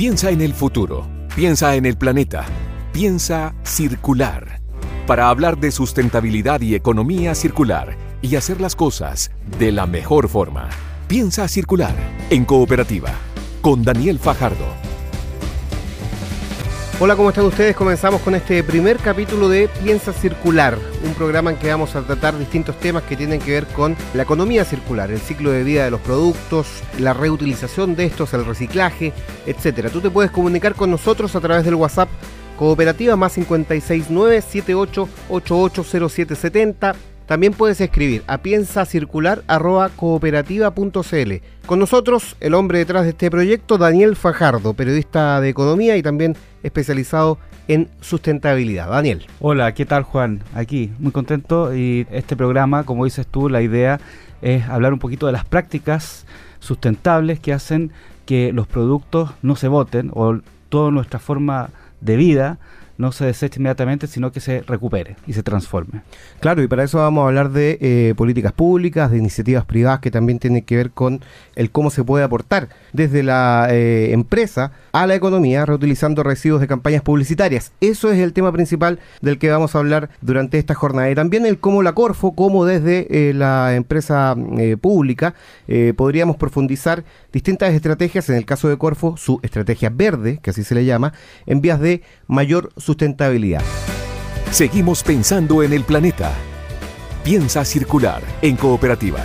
Piensa en el futuro. Piensa en el planeta. Piensa circular. Para hablar de sustentabilidad y economía circular y hacer las cosas de la mejor forma. Piensa circular en cooperativa con Daniel Fajardo. Hola, ¿cómo están ustedes? Comenzamos con este primer capítulo de Piensa Circular, un programa en que vamos a tratar distintos temas que tienen que ver con la economía circular, el ciclo de vida de los productos, la reutilización de estos, el reciclaje, etcétera. Tú te puedes comunicar con nosotros a través del WhatsApp Cooperativa más 569 78880770 también puedes escribir a piensacircular.cooperativa.cl. Con nosotros, el hombre detrás de este proyecto, Daniel Fajardo, periodista de economía y también especializado en sustentabilidad. Daniel. Hola, ¿qué tal Juan? Aquí, muy contento y este programa, como dices tú, la idea es hablar un poquito de las prácticas sustentables que hacen que los productos no se voten o toda nuestra forma de vida no se deseche inmediatamente, sino que se recupere y se transforme. Claro, y para eso vamos a hablar de eh, políticas públicas, de iniciativas privadas que también tienen que ver con el cómo se puede aportar desde la eh, empresa a la economía reutilizando residuos de campañas publicitarias. Eso es el tema principal del que vamos a hablar durante esta jornada. Y también el cómo la Corfo, cómo desde eh, la empresa pública podríamos profundizar distintas estrategias, en el caso de Corfo, su estrategia verde, que así se le llama, en vías de mayor. Seguimos pensando en el planeta. Piensa circular en cooperativa.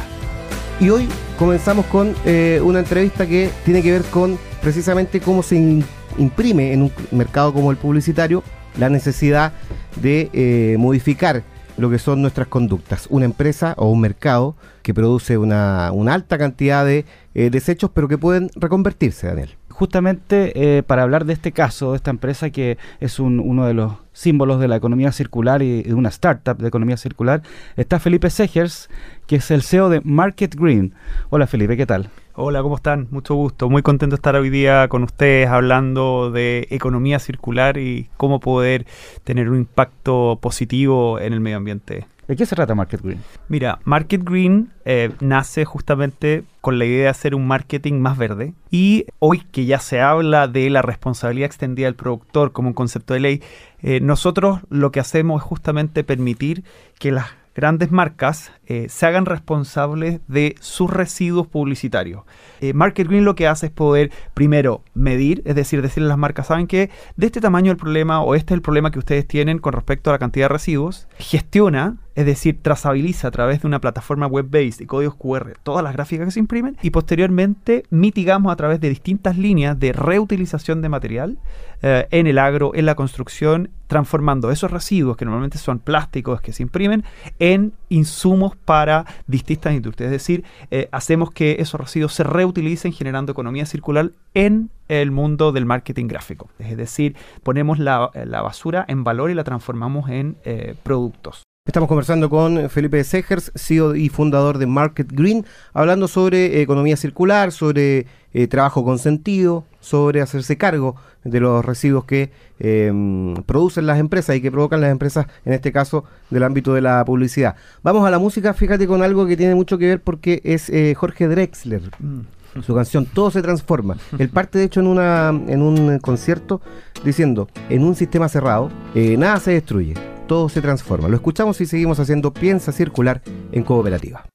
Y hoy comenzamos con eh, una entrevista que tiene que ver con precisamente cómo se imprime en un mercado como el publicitario la necesidad de eh, modificar lo que son nuestras conductas. Una empresa o un mercado que produce una, alta cantidad de eh, desechos, pero que pueden reconvertirse, Daniel justamente eh, para hablar de este caso, de esta empresa que es uno de los símbolos de la economía circular y de una startup de economía circular, está Felipe Segers, que es el CEO de Market Green. Hola Felipe, ¿qué tal? Hola, ¿cómo están? Mucho gusto. Muy contento de estar hoy día con ustedes hablando de economía circular y cómo poder tener un impacto positivo en el medio ambiente. ¿De qué se trata Market Green? Mira, Market Green eh, nace justamente con la idea de hacer un marketing más verde. Y hoy que ya se habla de la responsabilidad extendida del productor como un concepto de ley, eh, nosotros lo que hacemos es justamente permitir que las grandes marcas eh, se hagan responsables de sus residuos publicitarios. Eh, Market Green lo que hace es poder primero medir, es decir, decirle a las marcas, saben que de este tamaño el problema o este es el problema que ustedes tienen con respecto a la cantidad de residuos, gestiona, es decir, trazabiliza a través de una plataforma web-based y códigos QR todas las gráficas que se imprimen y posteriormente mitigamos a través de distintas líneas de reutilización de material eh, en el agro, en la construcción, transformando esos residuos que normalmente son plásticos que se imprimen en insumos para distintas industrias. Es decir, eh, hacemos que esos residuos se reutilicen generando economía circular en el mundo del marketing gráfico. Es decir, ponemos la, basura en valor y la transformamos en eh, productos. Estamos conversando con Felipe Segers, CEO y fundador de Market Green, hablando sobre economía circular, sobre eh, trabajo con sentido, sobre hacerse cargo de los residuos que em, producen las empresas y que provocan las empresas, en este caso del ámbito de la publicidad. Vamos a la música, fíjate con algo que tiene mucho que ver porque es eh, Jorge Drexler. Mm. Su canción Todo se transforma. Él parte de hecho en una en un concierto diciendo, en un sistema cerrado, eh, nada se destruye todo se transforma. Lo escuchamos y seguimos haciendo Piensa Circular en Cooperativa.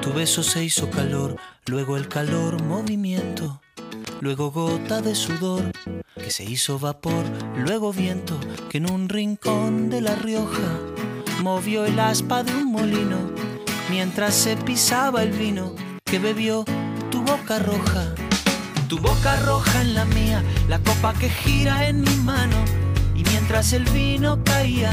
Tu beso se hizo calor, luego el calor movimiento, luego gota de sudor que se hizo vapor, luego viento que en un rincón de La Rioja movió el aspa de un molino mientras se pisaba el vino que bebió tu boca roja. Tu boca roja en la mía, la copa que gira en mi mano y mientras el vino caía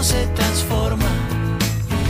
Todo se transforma.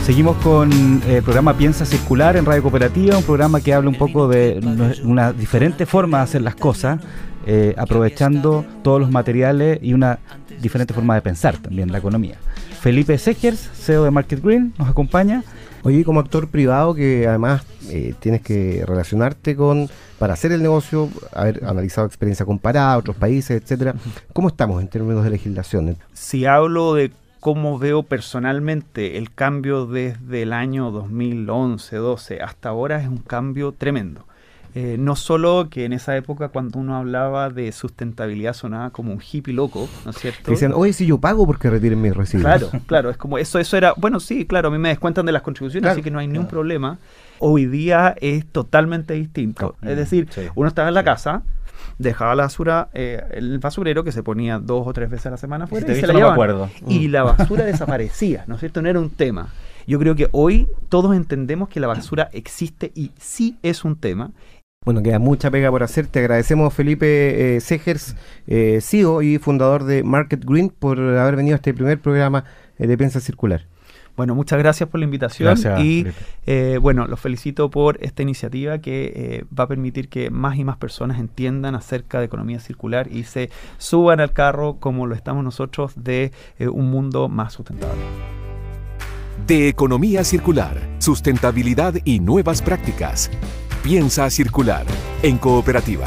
Seguimos con el programa Piensa Circular en Radio Cooperativa, un programa que habla un poco de una diferente forma de hacer las cosas, eh, aprovechando todos los materiales y una diferente forma de pensar también la economía. Felipe Segers, CEO de Market Green, nos acompaña. Oye, como actor privado que además eh, tienes que relacionarte con, para hacer el negocio, haber analizado experiencia comparada, otros países, etcétera. ¿Cómo estamos en términos de legislación? Si hablo de cómo veo personalmente el cambio desde el año 2011-12 hasta ahora es un cambio tremendo. Eh, no solo que en esa época cuando uno hablaba de sustentabilidad sonaba como un hippie loco, ¿no es cierto? Dicen, oye, si yo pago porque retiren mis residuos. Claro, claro, es como eso, eso era, bueno, sí, claro, a mí me descuentan de las contribuciones, así que no hay ningún problema. Hoy día es totalmente distinto. es decir, uno estaba en la casa, dejaba la basura eh, el basurero que se ponía dos o tres veces a la semana fuera y, se la no acuerdo. y la basura desaparecía, ¿no es cierto? No era un tema. Yo creo que hoy todos entendemos que la basura existe y sí es un tema. Bueno, queda mucha pega por hacer. Te agradecemos, Felipe eh, Segers, eh, CEO y fundador de Market Green, por haber venido a este primer programa eh, de Piensa Circular. Bueno, muchas gracias por la invitación y eh, bueno, los felicito por esta iniciativa que eh, va a permitir que más y más personas entiendan acerca de economía circular y se suban al carro como lo estamos nosotros de eh, un mundo más sustentable. De economía circular, sustentabilidad y nuevas prácticas. Piensa circular en cooperativa.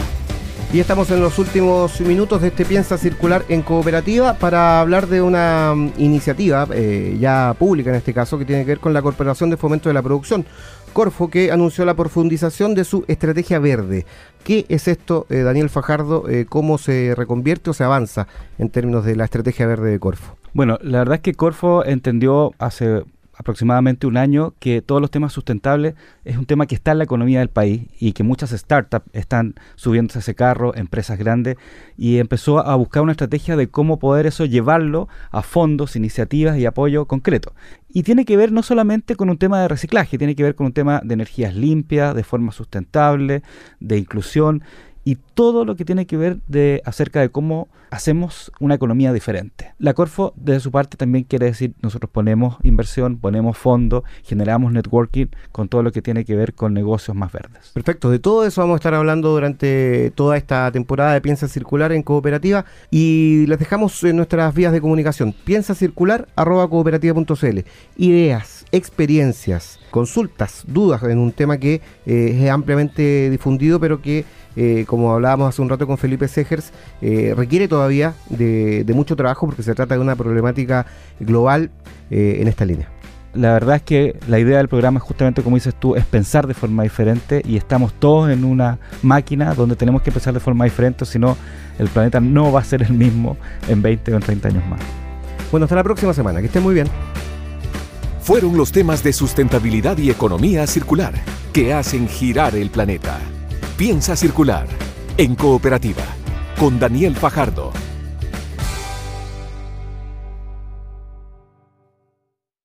Y estamos en los últimos minutos de este Piensa Circular en Cooperativa para hablar de una mm, iniciativa eh, ya pública en este caso que tiene que ver con la Corporación de Fomento de la Producción. Corfo, que anunció la profundización de su estrategia verde. ¿Qué es esto, eh, Daniel Fajardo? Eh, ¿Cómo se reconvierte o se avanza en términos de la estrategia verde de Corfo? Bueno, la verdad es que Corfo entendió hace aproximadamente un año que todos los temas sustentables es un tema que está en la economía del país y que muchas startups están subiéndose a ese carro, empresas grandes, y empezó a buscar una estrategia de cómo poder eso llevarlo a fondos, iniciativas y apoyo concreto. Y tiene que ver no solamente con un tema de reciclaje, tiene que ver con un tema de energías limpias, de forma sustentable, de inclusión y todo lo que tiene que ver de acerca de cómo hacemos una economía diferente. La Corfo, de su parte, también quiere decir, nosotros ponemos inversión, ponemos fondos, generamos networking con todo lo que tiene que ver con negocios más verdes. Perfecto, de todo eso vamos a estar hablando durante toda esta temporada de Piensa Circular en Cooperativa y les dejamos en nuestras vías de comunicación, piensa circular arroba cooperativa.cl. Ideas, experiencias, consultas, dudas en un tema que eh, es ampliamente difundido, pero que eh, como hablábamos hace un rato con Felipe Segers, eh, requiere todavía de, mucho trabajo porque se trata de una problemática global eh, en esta línea. La verdad es que la idea del programa, justamente como dices tú, es pensar de forma diferente y estamos todos en una máquina donde tenemos que pensar de forma diferente, si no, el planeta no va a ser el mismo en 20 o en 30 años más. Bueno, hasta la próxima semana, que estén muy bien. Fueron los temas de sustentabilidad y economía circular que hacen girar el planeta. Piensa circular en cooperativa con Daniel Fajardo